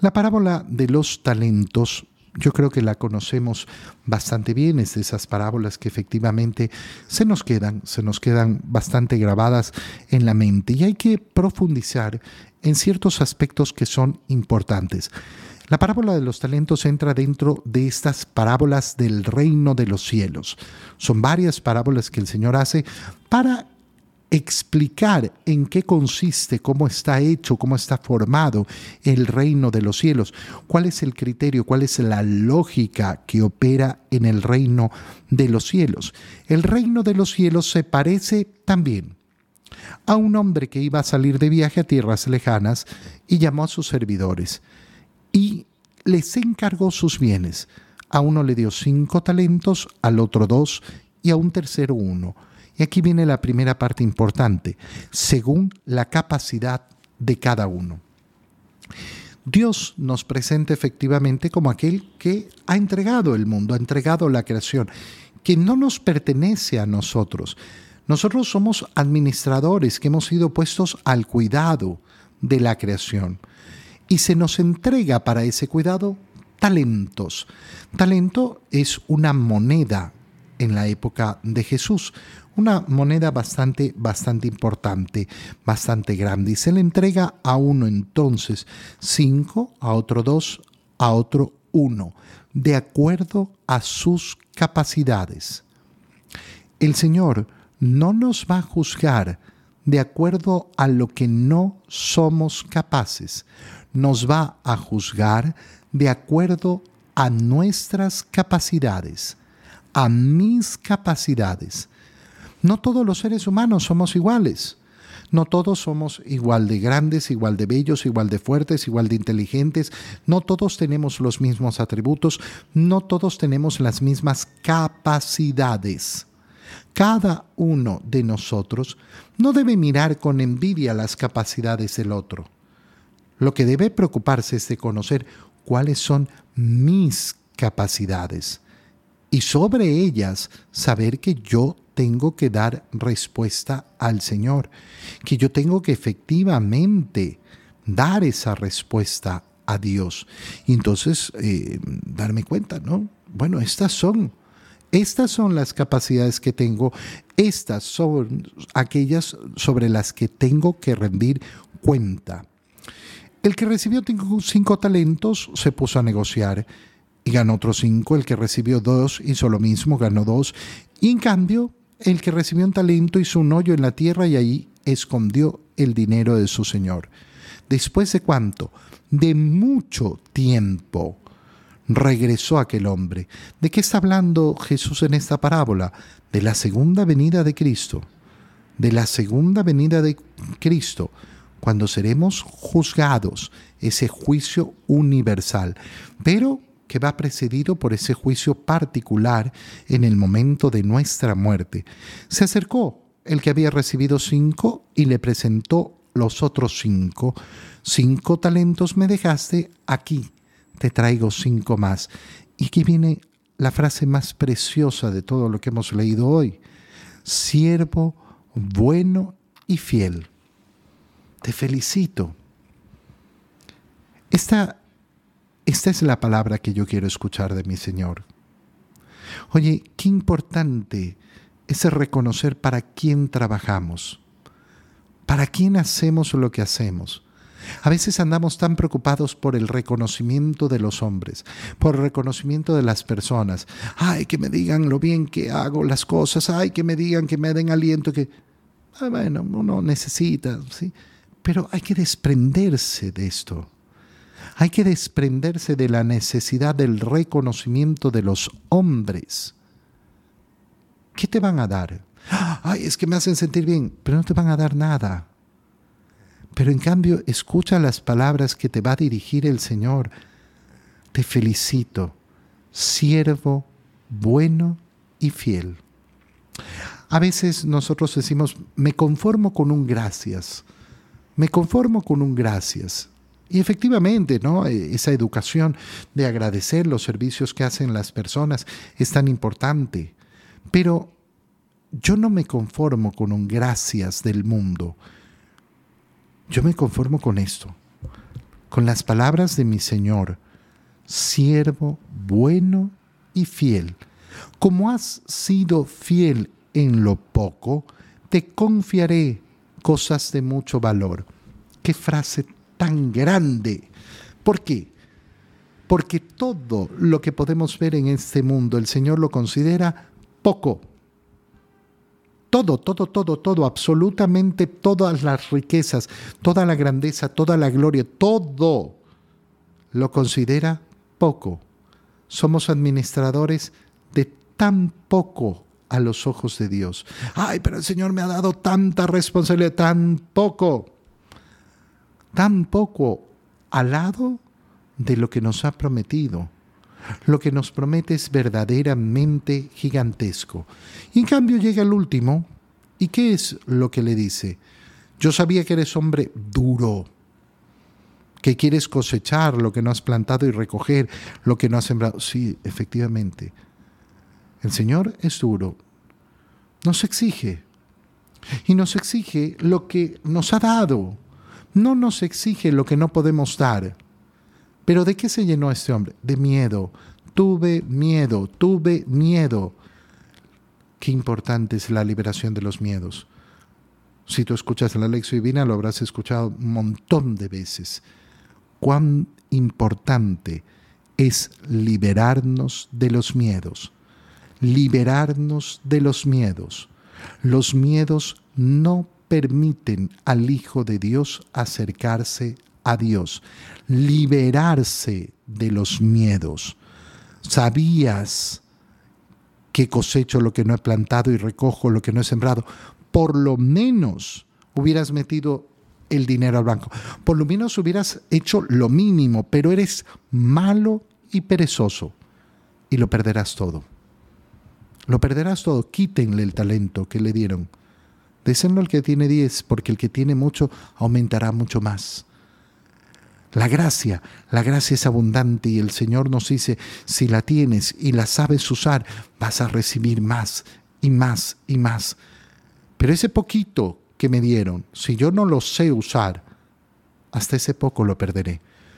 La parábola de los talentos yo creo que la conocemos bastante bien, es de esas parábolas que efectivamente se nos quedan, se nos quedan bastante grabadas en la mente y hay que profundizar en ciertos aspectos que son importantes. La parábola de los talentos entra dentro de estas parábolas del reino de los cielos. Son varias parábolas que el Señor hace para explicar en qué consiste, cómo está hecho, cómo está formado el reino de los cielos, cuál es el criterio, cuál es la lógica que opera en el reino de los cielos. El reino de los cielos se parece también a un hombre que iba a salir de viaje a tierras lejanas y llamó a sus servidores y les encargó sus bienes. A uno le dio cinco talentos, al otro dos y a un tercero uno y aquí viene la primera parte importante, según la capacidad de cada uno. Dios nos presenta efectivamente como aquel que ha entregado el mundo, ha entregado la creación, que no nos pertenece a nosotros. Nosotros somos administradores que hemos sido puestos al cuidado de la creación. Y se nos entrega para ese cuidado talentos. Talento es una moneda en la época de Jesús, una moneda bastante, bastante importante, bastante grande. Y se le entrega a uno entonces cinco, a otro dos, a otro uno, de acuerdo a sus capacidades. El Señor no nos va a juzgar de acuerdo a lo que no somos capaces, nos va a juzgar de acuerdo a nuestras capacidades, a mis capacidades. No todos los seres humanos somos iguales. No todos somos igual de grandes, igual de bellos, igual de fuertes, igual de inteligentes. No todos tenemos los mismos atributos. No todos tenemos las mismas capacidades. Cada uno de nosotros no debe mirar con envidia las capacidades del otro. Lo que debe preocuparse es de conocer cuáles son mis capacidades y sobre ellas saber que yo tengo que dar respuesta al Señor, que yo tengo que efectivamente dar esa respuesta a Dios. Y entonces eh, darme cuenta, ¿no? Bueno, estas son, estas son las capacidades que tengo, estas son aquellas sobre las que tengo que rendir cuenta. El que recibió cinco talentos se puso a negociar y ganó otros cinco. El que recibió dos hizo lo mismo, ganó dos. Y en cambio, el que recibió un talento hizo un hoyo en la tierra y ahí escondió el dinero de su señor. Después de cuánto? De mucho tiempo regresó aquel hombre. ¿De qué está hablando Jesús en esta parábola? De la segunda venida de Cristo. De la segunda venida de Cristo, cuando seremos juzgados, ese juicio universal. Pero que va precedido por ese juicio particular en el momento de nuestra muerte. Se acercó el que había recibido cinco y le presentó los otros cinco. Cinco talentos me dejaste, aquí te traigo cinco más. Y aquí viene la frase más preciosa de todo lo que hemos leído hoy. Siervo bueno y fiel. Te felicito. Esta esta es la palabra que yo quiero escuchar de mi Señor. Oye, qué importante es reconocer para quién trabajamos, para quién hacemos lo que hacemos. A veces andamos tan preocupados por el reconocimiento de los hombres, por el reconocimiento de las personas. Ay, que me digan lo bien que hago las cosas, ay, que me digan, que me den aliento, que... Ah, bueno, uno necesita, ¿sí? Pero hay que desprenderse de esto. Hay que desprenderse de la necesidad del reconocimiento de los hombres. ¿Qué te van a dar? Ay, es que me hacen sentir bien, pero no te van a dar nada. Pero en cambio, escucha las palabras que te va a dirigir el Señor. Te felicito, siervo bueno y fiel. A veces nosotros decimos, me conformo con un gracias, me conformo con un gracias. Y efectivamente, ¿no? E, esa educación de agradecer los servicios que hacen las personas es tan importante. Pero yo no me conformo con un gracias del mundo. Yo me conformo con esto. con las palabras de mi Señor, siervo bueno y fiel. Como has sido fiel en lo poco, te confiaré cosas de mucho valor. Qué frase tan grande. ¿Por qué? Porque todo lo que podemos ver en este mundo, el Señor lo considera poco. Todo, todo, todo, todo, absolutamente todas las riquezas, toda la grandeza, toda la gloria, todo lo considera poco. Somos administradores de tan poco a los ojos de Dios. Ay, pero el Señor me ha dado tanta responsabilidad, tan poco, tan poco al lado de lo que nos ha prometido. Lo que nos promete es verdaderamente gigantesco. Y en cambio llega el último, ¿y qué es lo que le dice? Yo sabía que eres hombre duro, que quieres cosechar lo que no has plantado y recoger lo que no has sembrado. Sí, efectivamente. El Señor es duro. Nos exige. Y nos exige lo que nos ha dado. No nos exige lo que no podemos dar. Pero ¿de qué se llenó este hombre? De miedo. Tuve miedo, tuve miedo. Qué importante es la liberación de los miedos. Si tú escuchas la lección divina, lo habrás escuchado un montón de veces. Cuán importante es liberarnos de los miedos liberarnos de los miedos. Los miedos no permiten al Hijo de Dios acercarse a Dios, liberarse de los miedos. ¿Sabías que cosecho lo que no he plantado y recojo lo que no he sembrado? Por lo menos hubieras metido el dinero al banco. Por lo menos hubieras hecho lo mínimo, pero eres malo y perezoso y lo perderás todo. Lo perderás todo. Quítenle el talento que le dieron. Désenlo al que tiene diez, porque el que tiene mucho aumentará mucho más. La gracia, la gracia es abundante y el Señor nos dice, si la tienes y la sabes usar, vas a recibir más y más y más. Pero ese poquito que me dieron, si yo no lo sé usar, hasta ese poco lo perderé.